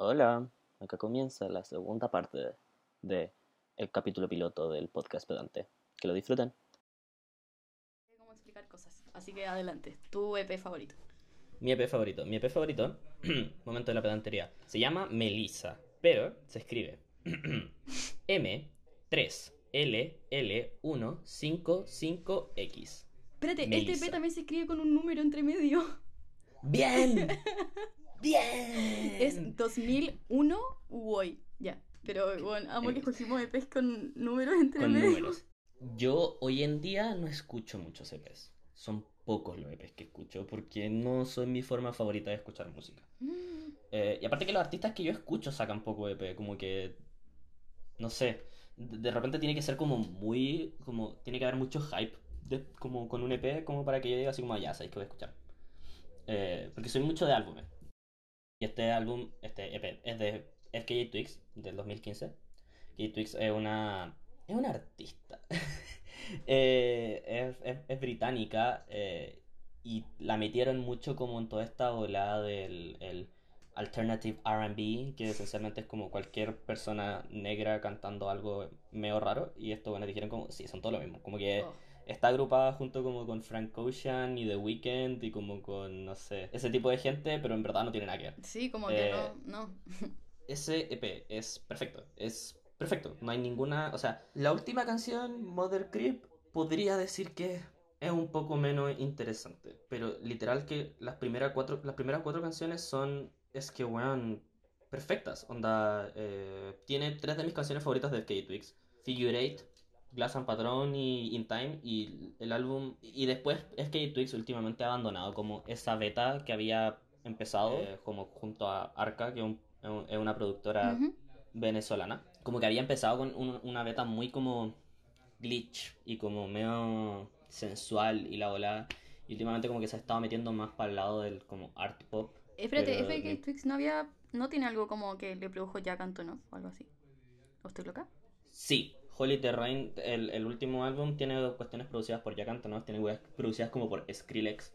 Hola, acá comienza la segunda parte de el capítulo piloto del podcast pedante. Que lo disfruten. cómo explicar cosas. Así que adelante, tu EP favorito. Mi EP favorito. Mi EP favorito, momento de la pedantería, se llama Melissa, pero se escribe M3L1L155X. Espérate, este. EP también se escribe con un número entre medio. ¡Bien! ¡Bien! Es 2001 u hoy. Ya. Pero bueno, amo que escogimos EPs con números entre con medio. números. Yo hoy en día no escucho muchos EPs. Son pocos los EPs que escucho porque no son mi forma favorita de escuchar música. Mm, Eh, y aparte que los artistas que yo escucho sacan poco EP, como que... No sé, de, de repente tiene que ser como muy... como Tiene que haber mucho hype de- como con un EP como para que yo diga así como, "Ah, ya, sabéis que voy a escuchar. Eh, porque soy mucho de álbumes. Y este álbum, este EP, es de FKJ Twigs, del 2015. FKJ Twigs es una... es una artista. Eh, es, es- es británica eh, y la metieron mucho como en toda esta ola del el alternative RB, que esencialmente es como cualquier persona negra cantando algo medio raro. Y esto, bueno, dijeron como, sí, son todo lo mismo. Como que oh. Está agrupada junto como con Frank Ocean y The Weeknd y como con, no sé, ese tipo de gente, pero en verdad no tiene nada que ver. Sí, como que Eh, no, no. Ese EP es perfecto, es perfecto, no hay ninguna, o sea, la última canción, Mother Creep, podría decir que es un poco menos interesante, pero literal que las primeras cuatro, las primeras cuatro canciones son, es que, weón, perfectas, onda, eh, tiene tres de mis canciones favoritas de FK Twigs, Figure Eight, Glass and Patron y In Time, y el álbum, y después FK Twigs últimamente ha abandonado como esa beta que había empezado, eh, como junto a Arca, que es un- es es una productora venezolana. Como que había empezado con un- una beta muy como glitch y como medio sensual y la ola. Y últimamente como que se ha estado metiendo más para el lado del como art pop. Espérate, Pero FK mi- Twix no había. No tiene algo como que le produjo Jack Antonoff o algo así. ¿O estoy loca? Sí, Holy Terrain, el, el último álbum tiene cuestiones producidas por Jack Antonoff, tiene weas producidas como por Skrillex,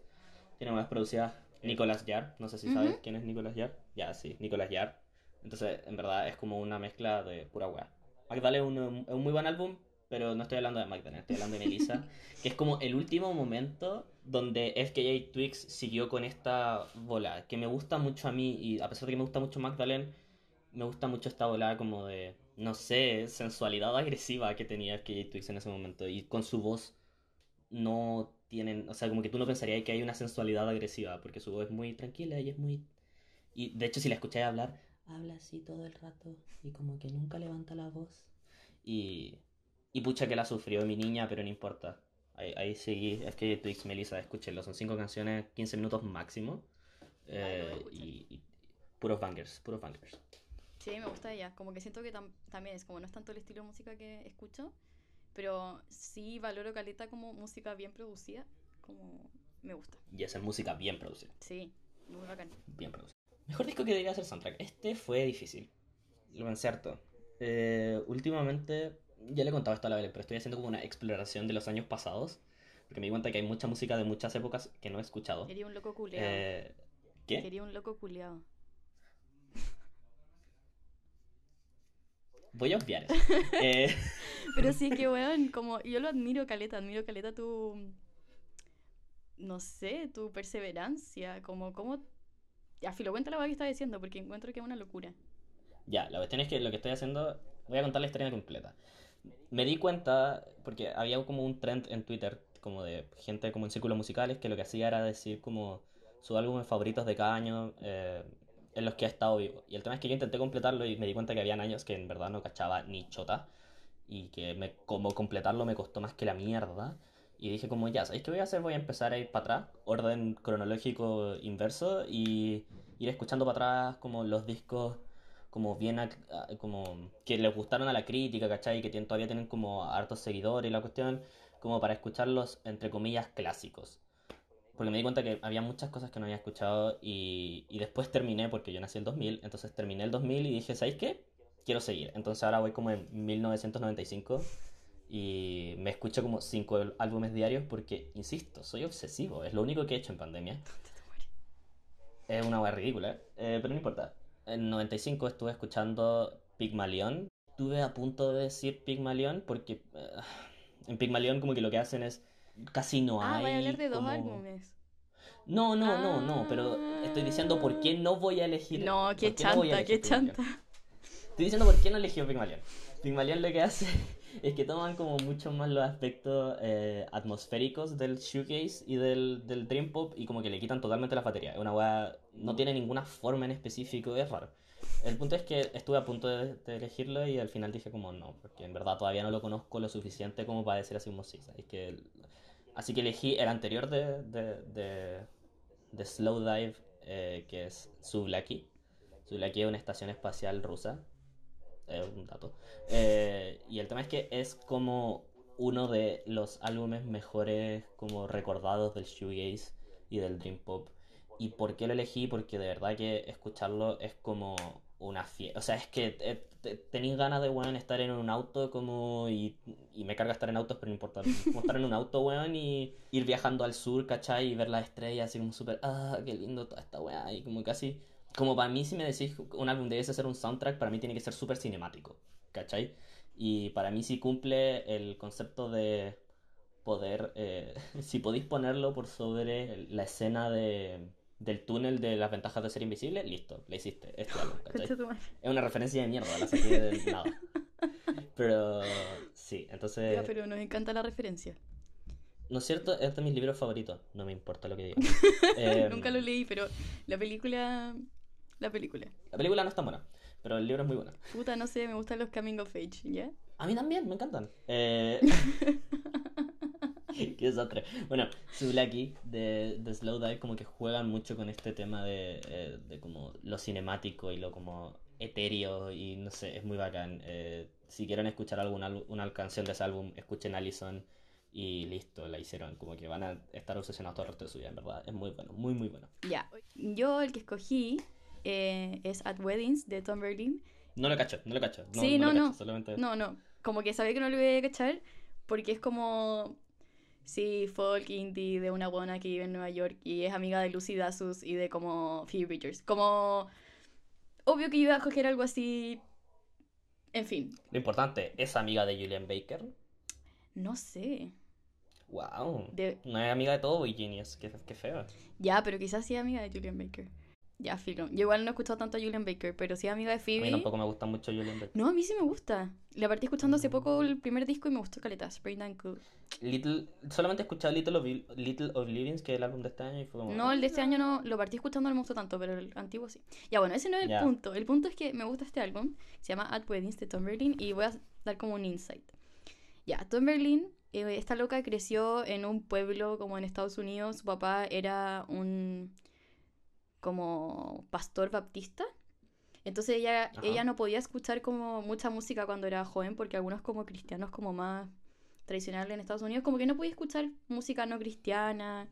tiene weas producidas Nicolas Yar, no sé si sabes quién es Nicolas Yar. Ya, sí, Nicolas Yar. Entonces, en verdad es como una mezcla de pura wea. Magdalene es un, muy buen álbum, pero no estoy hablando de Magdalene, estoy hablando de Melissa, que es como el último momento donde FKA Twix siguió con esta bola, que me gusta mucho a mí, y a pesar de que me gusta mucho Magdalene, me gusta mucho esta bola como de, no sé, sensualidad agresiva que tenía FKA Twix en ese momento, y con su voz no tienen, o sea, como que tú no pensarías que hay una sensualidad agresiva, porque su voz es muy tranquila y es muy... Y de hecho si la escucháis hablar, habla así todo el rato y como que nunca levanta la voz. Y, y pucha que la sufrió mi niña, pero no importa. Ahí, ahí seguí, es que Twix, Melissa, escúchenlo, son cinco canciones, 15 minutos máximo. eh, Ay, y, y puros bangers, puros bangers. Sí, me gusta ella. Como que siento que tam- también es como no es tanto el estilo de música que escucho, pero sí valoro caleta como música bien producida. Como me gusta. Y esa es música bien producida. Sí, muy bacán. Bien producido. Mejor disco que debería ser soundtrack. Este fue difícil. Lo incierto. Eh, últimamente, ya le he contado esto a la Belén, pero estoy haciendo como una exploración de los años pasados. Porque me di cuenta que hay mucha música de muchas épocas que no he escuchado. Quería un loco culeado. Eh, ¿Qué? Quería un loco culeado. Voy a obviar eso. Eh, Pero sí, que weón, como yo lo admiro caleta, admiro caleta tu. No sé, tu perseverancia. Como, como. Ya, filo, cuenta la que estás diciendo, porque encuentro que es una locura. ya, la cuestión es que lo que estoy haciendo. Voy a contar la historia completa. Me di cuenta, porque había como un trend en Twitter, como de gente como en círculos musicales, que lo que hacía era decir como sus álbumes favoritos de cada año eh, en los que ha estado vivo. Y el tema es que yo intenté completarlo y me di cuenta que habían años que en verdad no cachaba ni chota. Y que me, como completarlo me costó más que la mierda. Y dije como, ya, ¿sabéis qué voy a hacer? Voy a empezar a ir para atrás, orden cronológico inverso, y ir escuchando para atrás como los discos como bien ah, como que les gustaron a la crítica, ¿cachai? Que tienen- todavía tienen como hartos seguidores y la cuestión, como para escucharlos entre comillas clásicos. Porque me di cuenta que había muchas cosas que no había escuchado y, y después terminé, porque yo nací en 2000, entonces terminé el 2000 y dije, ¿sabéis qué? Quiero seguir. Entonces ahora voy como en 1995 y me escucho como cinco álbumes diarios porque, insisto, soy obsesivo. Es lo único que he hecho en pandemia. Es una wea ridícula, eh, pero no importa. en 95 estuve escuchando Pygmalion. Estuve a punto de decir Pygmalion porque eh, en Pygmalion como que lo que hacen es casi no Ah, hay voy a hablar de dos como- álbumes. No, no, no, no, pero estoy diciendo por qué no voy a elegir. No, qué qué no chanta, qué chanta. Estoy diciendo por qué no eligió Pygmalion. Pygmalion lo que hace es que toman como mucho más los aspectos eh, atmosféricos del shoegaze y del, del dream pop y como que le quitan totalmente la batería. Es una weá, no tiene ninguna forma en específico, es raro. El punto es que estuve a punto de, de elegirlo y al final dije como no, porque en verdad todavía no lo conozco lo suficiente como para decir así como sí. ¿sabes? Que así que elegí el anterior de, de, de, Slow Dive, eh, que es Sublaki. Sublaki es una estación espacial rusa. Es un dato. Eh, y el tema es que es como uno de los álbumes mejores como recordados del shoegaze y del dream pop. ¿Y por qué lo elegí? Porque de verdad que escucharlo es como una fiesta. O sea, es que eh, te- tenéis ganas de, weón, estar en un auto como... Y, me carga estar en autos, pero no importa. Como estar en un auto, weón, y ir viajando al sur, ¿cachai? Y ver las estrellas así como súper... Ah, qué lindo toda esta weá. Y como casi... Como para mí, si me decís un álbum debe ser un soundtrack, para mí tiene que ser súper cinemático, ¿cachai? Y para mí sí cumple el concepto de poder, eh, si podéis ponerlo por sobre la escena de, del túnel de las ventajas de ser invisible, listo, le hiciste, este álbum. Es una referencia de mierda, la saqué de nada. Pero sí, entonces, Ya, pero nos encanta la referencia. ¿no es cierto? Es de mis libros favoritos, no me importa lo que digan. Em, Nunca lo leí, pero la película. La película. La película no es tan buena, pero el libro es muy bueno. Puta, no sé, me gustan los coming of age, ¿ya? A mí también, me encantan. Eh... Qué desastre. Bueno, Sublaki de, de Slow Dive como que juegan mucho con este tema de, eh, de como lo cinemático y lo como etéreo y no sé, es muy bacán. Eh, si quieren escuchar alguna una canción de ese álbum, escuchen Allison y listo, la hicieron. Como que van a estar obsesionados todo el resto de su vida, en verdad. Es muy bueno, muy muy bueno. Ya. Yo el que escogí eh, es At Weddings de Tom Berlin. No lo cacho, no lo cacho. No, Sí, no, no, lo cacho, no. solamente... No, no. Como que sabía que no lo iba a cachar porque es como. Sí, folk indie de una buena que vive en Nueva York y es amiga de Lucy Dacus y de como Phoebe Bridgers. Como. Obvio que iba a coger algo así. En fin, Lo importante, es amiga de Julian Baker. no sé. Wow. De... No es amiga de todo Genius, qué, qué feo. Ya, pero quizás sí es amiga de Julian Baker. Ya, filo. Yo igual no he escuchado tanto a Julian Baker, pero sí amiga de A mí Phoebe. tampoco me gusta mucho Julian Baker. No, a mí sí me gusta. La partí escuchando hace poco el primer disco y me gustó caleta, Spring and Cool. Little, solamente he escuchado Little, Obli- Little Oblivions, que es el álbum de este año, y fue como... No, el de este año no, lo partí escuchando, no me gustó tanto, pero el antiguo sí. Ya, bueno, ese no es el punto. El punto es que me gusta este álbum, se llama At Weddings de Tom Berlin, y voy a dar como un insight. Ya, Tom Berlin, eh, esta loca creció en un pueblo como en Estados Unidos. Su papá era un como pastor baptista. Entonces ella, Ajá. ella no podía escuchar como mucha música cuando era joven, porque algunos como cristianos como más tradicionales en Estados Unidos, como que no podía escuchar música no cristiana,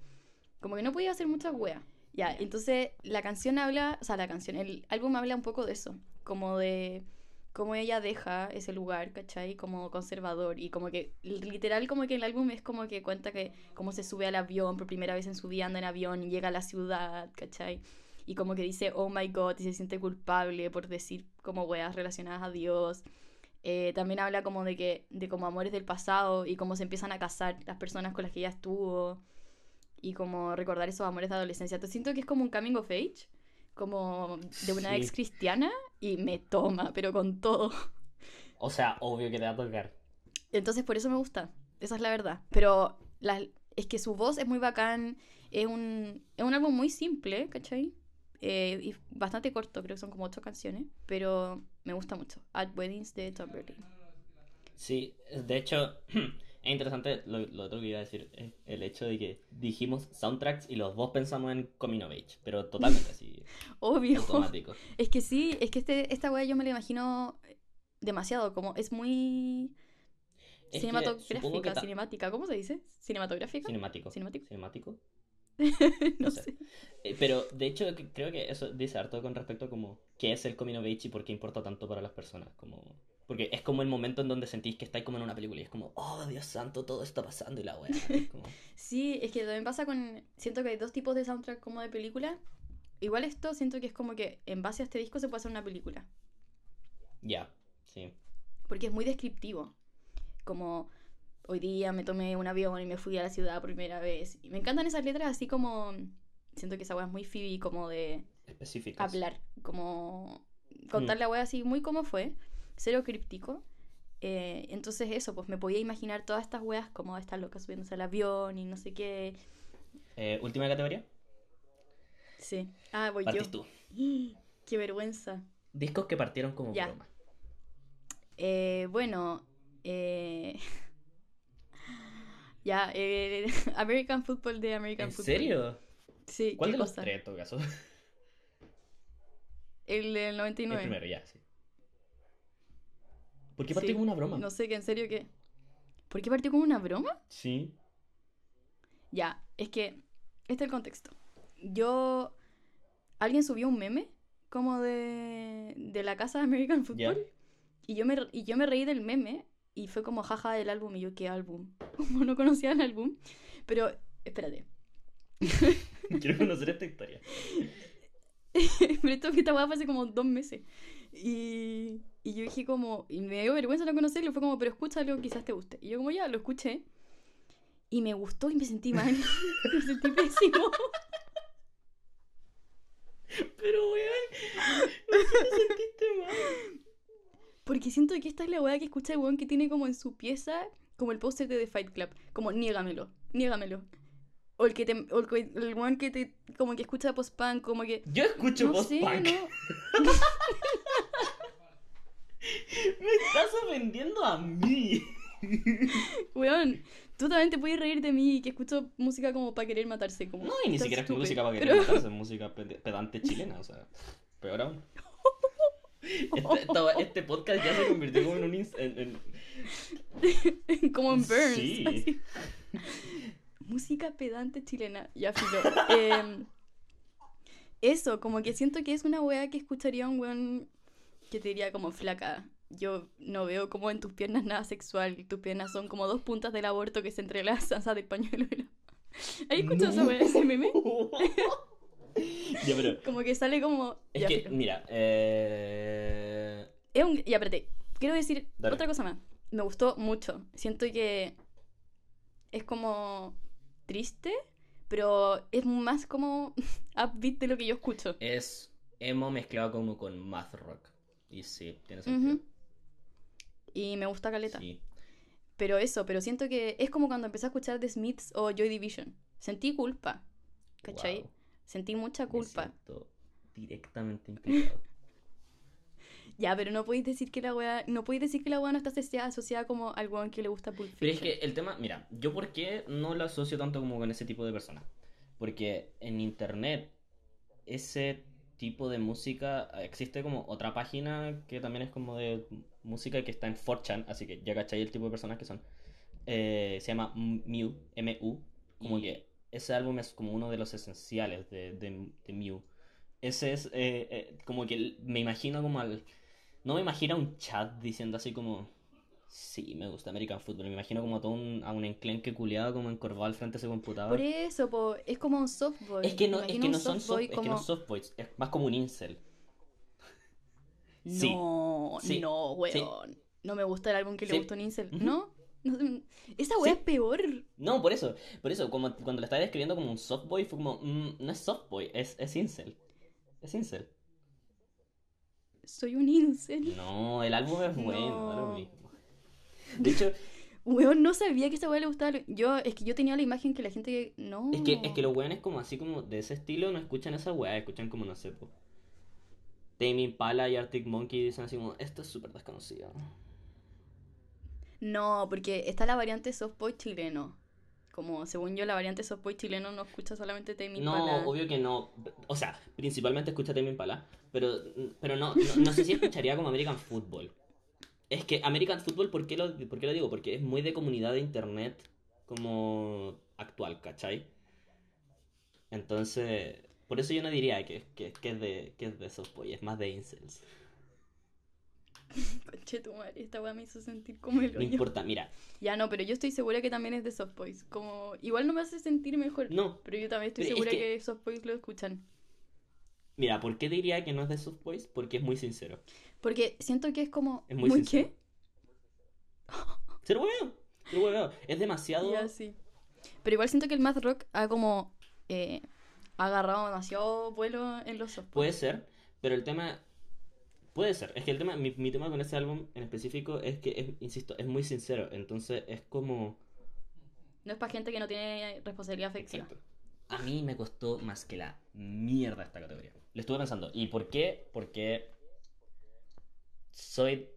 como que no podía hacer muchas weas. Ya, entonces la canción habla, o sea, la canción, el álbum habla un poco de eso, como de cómo ella deja ese lugar, ¿cachai? Como conservador y como que literal como que el álbum es como que cuenta que cómo se sube al avión por primera vez en su vida, anda en avión y llega a la ciudad, ¿cachai? Y como que dice, oh my god, y se siente culpable por decir como weas relacionadas a Dios. Eh, también habla como de que, de como amores del pasado y cómo se empiezan a casar las personas con las que ella estuvo y como recordar esos amores de adolescencia. Te siento que es como un coming of age, como de una Sí. ex cristiana y me toma, pero con todo. O sea, obvio que te va a tocar. Entonces por eso me gusta, esa es la verdad. Pero la- es que su voz es muy bacán, es un, es un álbum muy simple, ¿cachai? Eh, y bastante corto, creo que son como ocho canciones, pero me gusta mucho. At Weddings de Tom Berlin. Sí, de hecho, es interesante lo, lo otro que iba a decir, es el hecho de que dijimos soundtracks y los dos pensamos en Coming of Age, pero totalmente así, Obvio. automático. Es que sí, es que este, esta wea yo me la imagino demasiado, como es muy Es que cinematográfica, cinemática, ¿cómo se dice? ¿Cinematográfica? Cinemático. ¿Cinemático? ¿Cinemático? no sé. sé. Eh, pero de hecho creo que eso dice harto con respecto a como qué es el Coming of Age y por qué importa tanto para las personas. Como... Porque es como el momento en donde sentís que estáis como en una película y es como, oh Dios santo, todo está pasando y la weá. como- Sí, es que también pasa con. Siento que hay dos tipos de soundtrack como de película. igual esto siento que es como que en base a este disco se puede hacer una película. Ya, sí. Porque es muy descriptivo. Como hoy día me tomé un avión y me fui a la ciudad por primera vez. Y me encantan esas letras así como... Siento que esa wea es muy Phoebe, como de Específicas. hablar, como contar la wea así muy como fue, cero críptico. Eh, entonces eso, pues me podía imaginar todas estas weas como estas locas subiéndose al avión y no sé qué. Eh, Última categoría. Sí. Ah, voy Partís yo. tú. Qué vergüenza. Discos que partieron como Ya. broma. Eh, bueno, eh... ya, eh, American Football de American ¿En Football. serio? Sí, ¿Cuál ¿qué de los cosa? tres en todo caso? El del El 99. primero, ya, sí. ¿Por qué partió Sí, como una broma? No sé, que en serio que... ¿Por qué partió como una broma? Sí. Ya, es que este es el contexto. Yo. Alguien subió un meme como de, de la casa de American Football. Y, yo me, y yo me reí del meme y fue como jaja del álbum. Y yo, ¿qué álbum? Como no conocía el álbum. Pero, espérate. Quiero conocer esta historia. Pero esto esta weá fue hace como dos meses. Y, y yo dije como, y me dio vergüenza no conocerlo, fue como, pero escúchalo, quizás te guste. Y yo como, ya, lo escuché. Y me gustó y me sentí mal. me sentí pésimo. Pero, weón. ¿Por qué te sentiste mal? Porque siento que esta es la weá que escucha el weón que tiene como en su pieza, como el póster de The Fight Club. Como, niégamelo, niégamelo. O el que te, o el, el weón que te, como que escucha post-punk, como que... Yo escucho no post sé, punk. ¿no? Me estás ofendiendo a mí. Weón, tú también te puedes reír de mí que escucho música como para querer matarse. Como, No, y ni siquiera es música para que Pero- matarse, es música pe- pedante chilena, o sea, peor aún. Este, esta- este podcast ya se convirtió como en un... en- en- como en Burns. Sí. así. Música pedante chilena. Ya, filo. Em, eso, como que siento que es una weá que escucharía un weón que te diría como flaca. Yo no veo como en tus piernas nada sexual. Tus piernas son como dos puntas del aborto que se entrelazan, ¿sabes? De pañuelo. y la- ¿Has escuchado esa No. ese meme? ya, pero... Como que sale como. Es ya, que, mira, eh... Es un... Ya, espérate. Quiero decir Dale. otra cosa más. Me gustó mucho. Siento que es como triste, pero es más como upbeat de lo que yo escucho. es emo mezclado como con math rock. Y sí, tiene sentido. Y me gusta Caleta. Sí. Pero eso, pero siento que es como cuando empecé a escuchar The Smiths o Joy Division. Sentí culpa. ¿Cachai? Wow. Sentí mucha Me culpa. siento directamente implicado. Ya, pero no podéis decir que la weá. No podéis decir que la weá no está asociada, asociada como al weón que le gusta Pulp Pero es que el tema, mira, yo por qué no lo asocio tanto como con ese tipo de personas. Porque en internet, ese tipo de música, existe como otra página que también es como de música que está en 4chan, así que ya cachai el tipo de personas que son. Eh, se llama Mew, M-U, como Y- que ese álbum es como uno de los esenciales de, de, de Mew. Ese es eh, eh, como que me imagino como al... No me imagino un chat diciendo así como... Sí, me gusta American Football. Me imagino como a todo un, a un enclenque culiado como encorvado al frente de ese computador. Por eso, po, es como un softboy. Es que no, es que no son soft, es que no soft boys, es más como un incel. No, Sí. no, weón. No me gusta el álbum que le gusta a un incel. ¿No? No, Esa weá Sí. es peor. No, por eso, por eso, como cuando lo estaba describiendo como un soft boy, fue como, mm, no es soft boy, es, es incel. Es incel. Soy un incel. No, el álbum es bueno, lo mismo. De hecho, Weón, no sabía que esa weá le gustaba. Yo, es que yo tenía la imagen que la gente. No. es que, es que los weones como así como de ese estilo no escuchan esa weá, escuchan como no sé, po. Tame Impala y Arctic Monkey dicen así como, esto es súper desconocido. No, porque está la variante softboy chileno. Como según yo, la variante softboy chileno no escucha solamente Tame No, Impala. obvio que no. O sea, principalmente escucha Tame Impala, pero, pero no, no, no sé si escucharía como American Football. Es que American Football, ¿por qué, lo, ¿por qué lo digo? Porque es muy de comunidad de internet como actual, ¿cachai? Entonces, por eso yo no diría que, que, que es de que es de Softboy, es más de incels. Conche tu madre, esta weá me hizo sentir como el No hoyo. importa, mira, Ya no, pero yo estoy segura que también es de softboys. Como. Igual no me hace sentir mejor. no, Pero yo también estoy es segura que- que... Soft Boys lo escuchan. Mira, ¿por qué diría que no es de Soft Boys? Porque es muy sincero. Porque siento que es como. Es muy ¿Muy sincero. qué? Se lo hueveo, se lo hueveo. Es demasiado... Ya, sí. Pero igual siento que el math rock ha como. eh, ha agarrado demasiado vuelo en los soft Puede ser, pero el tema... Puede ser. Es que el tema, mi, mi tema con ese álbum en específico es que, es, insisto, es muy sincero. Entonces es como... No es para gente que no tiene responsabilidad afectiva. Exacto. A mí me costó más que la mierda esta categoría. Lo estuve pensando. ¿Y por qué? Porque soy...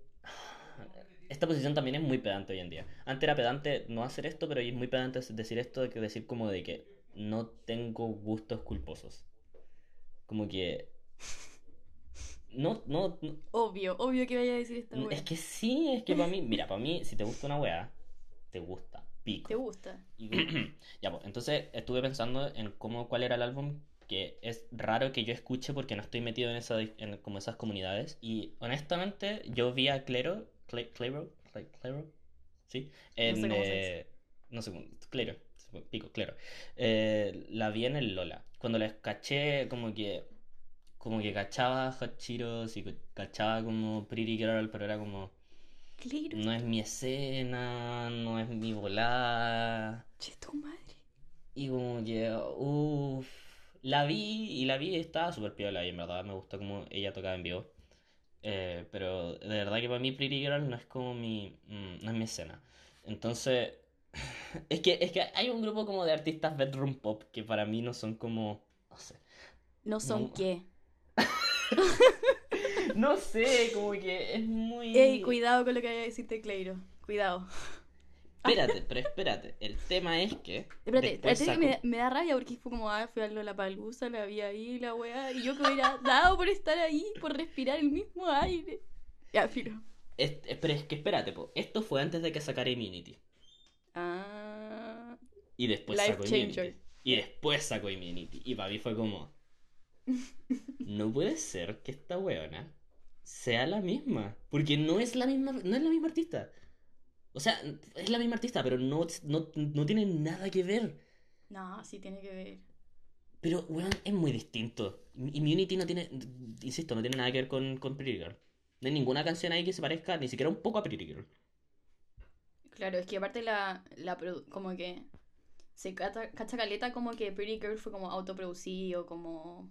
Esta posición también es muy pedante hoy en día. Antes era pedante no hacer esto, pero hoy es muy pedante decir esto, que decir como de que no tengo gustos culposos. Como que... No, no, no- Obvio, obvio que vaya a decir esta es wea. que sí, es que para mí, mira, para mí, si te gusta una weá, te gusta, pico. ¿Te gusta? Y ya, pues, entonces estuve pensando en cómo, cuál era el álbum que es raro que yo escuche porque no estoy metido en, esa, en como esas comunidades. Y honestamente, yo vi a Clero, Cle- Clero, Cle- Clero, ¿sí? En, sé cómo se eh, no sé Clero, pico, Clero. Eh, la vi en el Lola. Cuando la caché, como que, como que cachaba Hot Cheetos y cachaba como Pretty Girl, pero era como, Claro. no es mi escena, no es mi volada. Che, tu madre. Y como que, uff, la vi y la vi y estaba súper piola y en verdad me gustó como ella tocaba en vivo. Eh, pero de verdad que para mí Pretty Girl no es como mi, mm, no es mi escena. Entonces, es que, es que hay un grupo como de artistas bedroom pop que para mí no son como, no sé. No son No. qué. No sé, como que es muy... Ey, cuidado con lo que vaya a decirte Cleiro. Cuidado. Espérate, pero espérate. El tema es que... Espérate, espérate que sacó- me, da- me da rabia porque fue como, ah, fui a la palusa, la vi ahí, la weá. Y yo que hubiera dado por estar ahí, por respirar el mismo aire. Ya, filo. Es- es- pero es que espérate, po. Esto fue antes de que sacara Immunity. Ah. Y después Life sacó changer. Immunity. Y después sacó Immunity. Y para mí fue como. No puede ser que esta weona sea la misma. Porque no es la misma, no es la misma artista. O sea, es la misma artista, pero no, no, no tiene nada que ver. No, sí tiene que ver. Pero, weón, es muy distinto. Immunity no tiene, insisto, no tiene nada que ver con, con Pretty Girl. No hay ninguna canción ahí que se parezca ni siquiera un poco a Pretty Girl. Claro, es que aparte la, la como que se cacha, cacha caleta como que Pretty Girl fue como autoproducido, como...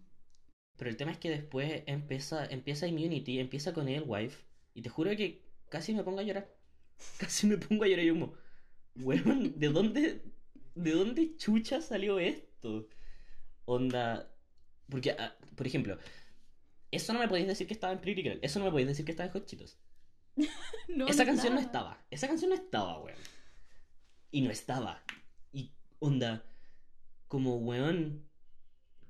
Pero el tema es que después empieza, empieza Immunity, empieza con Wife y te juro que casi me pongo a llorar. Casi me pongo a llorar y yo como, weón, ¿de dónde, de dónde chucha salió esto? Onda, porque, ah, por ejemplo, eso no me podéis decir que estaba en Pretty Girl, eso no me podéis decir que estaba en Hot Cheetos. No, Esa no canción no estaba. estaba, esa canción no estaba, weón. Y no estaba. Y onda, como weón,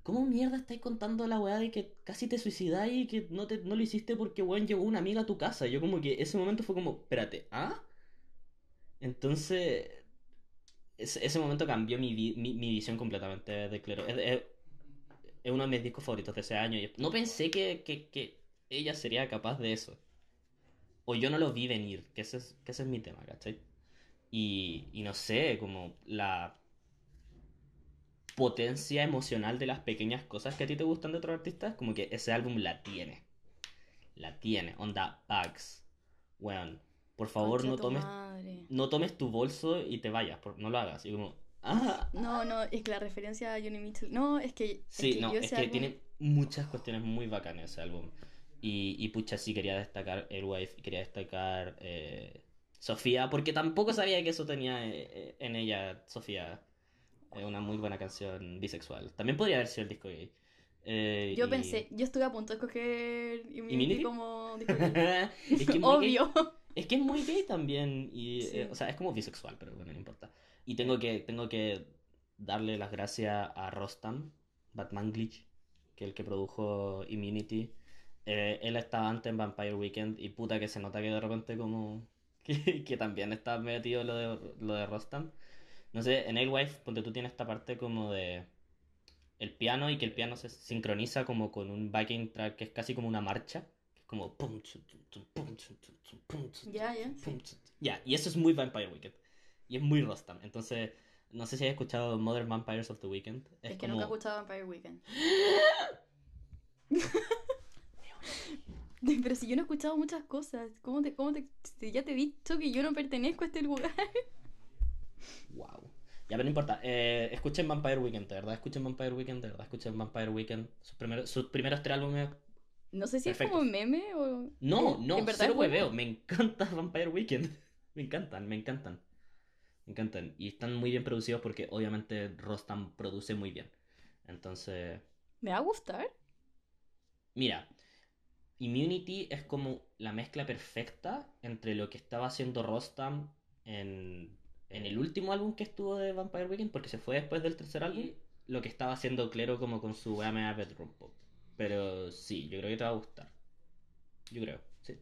¿cómo mierda estáis contando la weá de que casi te suicidáis y que no, te, no lo hiciste porque weón llegó una amiga a tu casa? Yo como que ese momento fue como, espérate, ¿ah? Entonces, ese, ese momento cambió mi, vi- mi, mi visión completamente de Clero. Es, es- es uno de mis discos favoritos de ese año. y no pensé que, que, que ella sería capaz de eso. O yo no lo vi venir, que ese es, que ese es mi tema, ¿cachai? Y, y no sé, como la potencia emocional de las pequeñas cosas que a ti te gustan de otros artistas, como que ese álbum la tiene. La tiene. Onda, Bugs. Weón, por favor Concha no tomes, madre. no tomes tu bolso y te vayas, por- no lo hagas. Y como, ah, No, no, es que la referencia a Johnny Mitchell... No, es que... es Sí, que no, es que álbum- tiene muchas cuestiones muy bacanas ese álbum. Y, y pucha, sí quería destacar Wife, quería destacar eh, Sofía, porque tampoco sabía que eso tenía eh, eh, en ella, Sofía. Eh, una muy buena canción bisexual. También podría haber sido el disco gay. Eh, Yo y- pensé, yo estuve a punto de escoger Immunity como... disco gay. es, que es muy gay, Obvio. es que es muy gay también. Y, Sí. eh, o sea, es como bisexual, pero bueno, no importa. Y tengo que, tengo que darle las gracias a Rostam, Batman Glitch, que es el que produjo Immunity. Eh, él estaba antes en Vampire Weekend y puta que se nota que de repente como... Que, que también está metido lo de, lo de Rostam. No sé, en Alewife, ponte tú tienes esta parte como de... El piano y que el piano se sincroniza como con un backing track que es casi como una marcha. Que es como... Ya, ya. Ya, y eso es muy Vampire Weekend. Y es muy Rostam. Entonces, no sé si has escuchado Modern Vampires of the Weekend. Es, Es, que como... nunca he escuchado Vampire Weekend. Pero si yo no he escuchado muchas cosas, ¿cómo te, cómo te, si ya te he dicho que yo no pertenezco a este lugar? Wow. Ya, pero no importa. Eh, escuchen Vampire Weekend, de verdad. Escuchen Vampire Weekend, de verdad. Escuchen Vampire Weekend. Sus primeros, sus primeros tres álbumes. No sé si es como meme o... No, ¿en- no, en verdad cero hueveo. Me encanta Vampire Weekend. Me encantan, me encantan. Me encantan. Y están muy bien producidos porque obviamente Rostam produce muy bien. Entonces, ¿Me va a gustar? Mira, Immunity es como la mezcla perfecta entre lo que estaba haciendo Rostam en, en el último álbum que estuvo de Vampire Weekend, porque se fue después del tercer álbum, lo que estaba haciendo Claro como con su AMA Bedroom Pop. Pero sí, yo creo que te va a gustar. Yo creo, sí.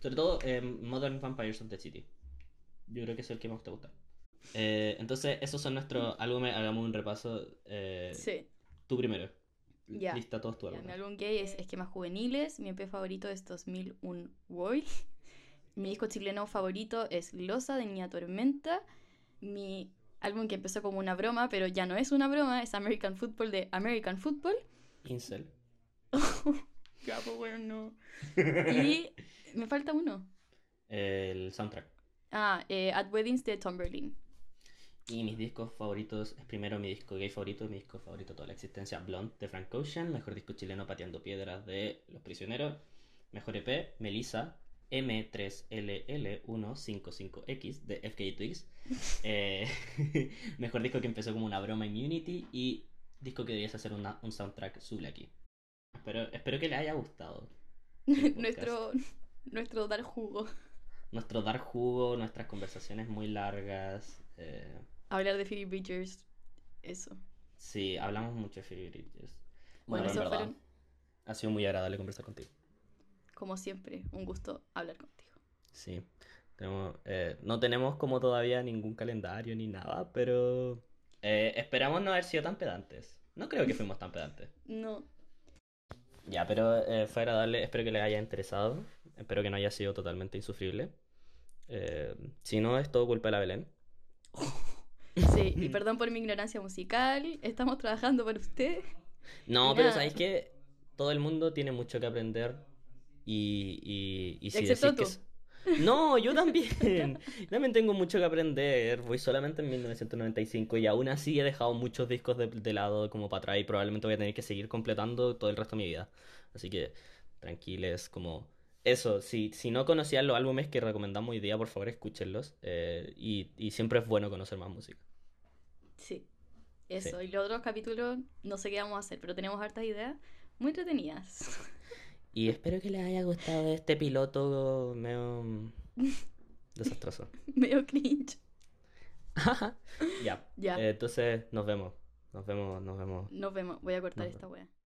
Sobre todo eh, Modern Vampires of the City. Yo creo que es el que más te gusta. Eh, entonces, esos son nuestros álbumes. Hagamos un repaso. eh, Sí. Tú primero. Ya. Lista todos tus Ya, mi álbumes. álbum gay es Esquemas Juveniles. Mi EP favorito es 2001 World. Mi disco chileno favorito es Losa de Niña Tormenta. Mi álbum que empezó como una broma, pero ya no es una broma, es American Football de American Football. Incel. Ya, pues bueno, no. Y me falta uno. El soundtrack. Ah, eh, At Weddings de Tom Berlin. Y mis discos favoritos es primero mi disco gay favorito, mi disco favorito de toda la existencia, Blonde de Frank Ocean, mejor disco chileno Pateando Piedras de Los Prisioneros, mejor EP, Melissa, M3LL155X de FK Twigs, eh, mejor disco que empezó como una broma Immunity y disco que deberías hacer una- un soundtrack Zul aquí. Espero, espero que le haya gustado. nuestro, nuestro dar jugo. Nuestro dar jugo, nuestras conversaciones muy largas. eh, Hablar de Phoebe Bridgers. Eso. Sí, hablamos mucho de Phoebe Bridgers. Bueno, Bueno, en esos verdad, fueron, ha sido muy agradable conversar contigo. Como siempre, un gusto hablar contigo. Sí, tenemos, eh, no tenemos como todavía ningún calendario ni nada, pero eh, esperamos no haber sido tan pedantes. No creo que fuimos tan pedantes. No. Ya, pero eh, fue agradable, espero que les haya interesado, espero que no haya sido totalmente insufrible. Eh, si no, es todo culpa de la Belén. Sí, y perdón por mi ignorancia musical. Estamos trabajando para usted. No, pero sabéis que todo el mundo tiene mucho que aprender y, y, y si Excepto decís que... tú. No, yo también. También tengo mucho que aprender. Voy solamente en 1995 y aún así he dejado muchos discos de, de lado como para atrás y probablemente voy a tener que seguir completando todo el resto de mi vida. Así que tranquiles, como... Eso, si, si no conocían los álbumes que recomendamos hoy día, por favor escúchenlos. eh, y, y siempre es bueno conocer más música. Sí. Eso. Y los otros capítulos no sé qué vamos a hacer, pero tenemos hartas ideas muy entretenidas. Y espero que les haya gustado este piloto medio desastroso. Medio cringe. Ya. Ya. Eh, entonces nos vemos. Nos vemos, nos vemos. Nos vemos. Voy a cortar Nos esta wea.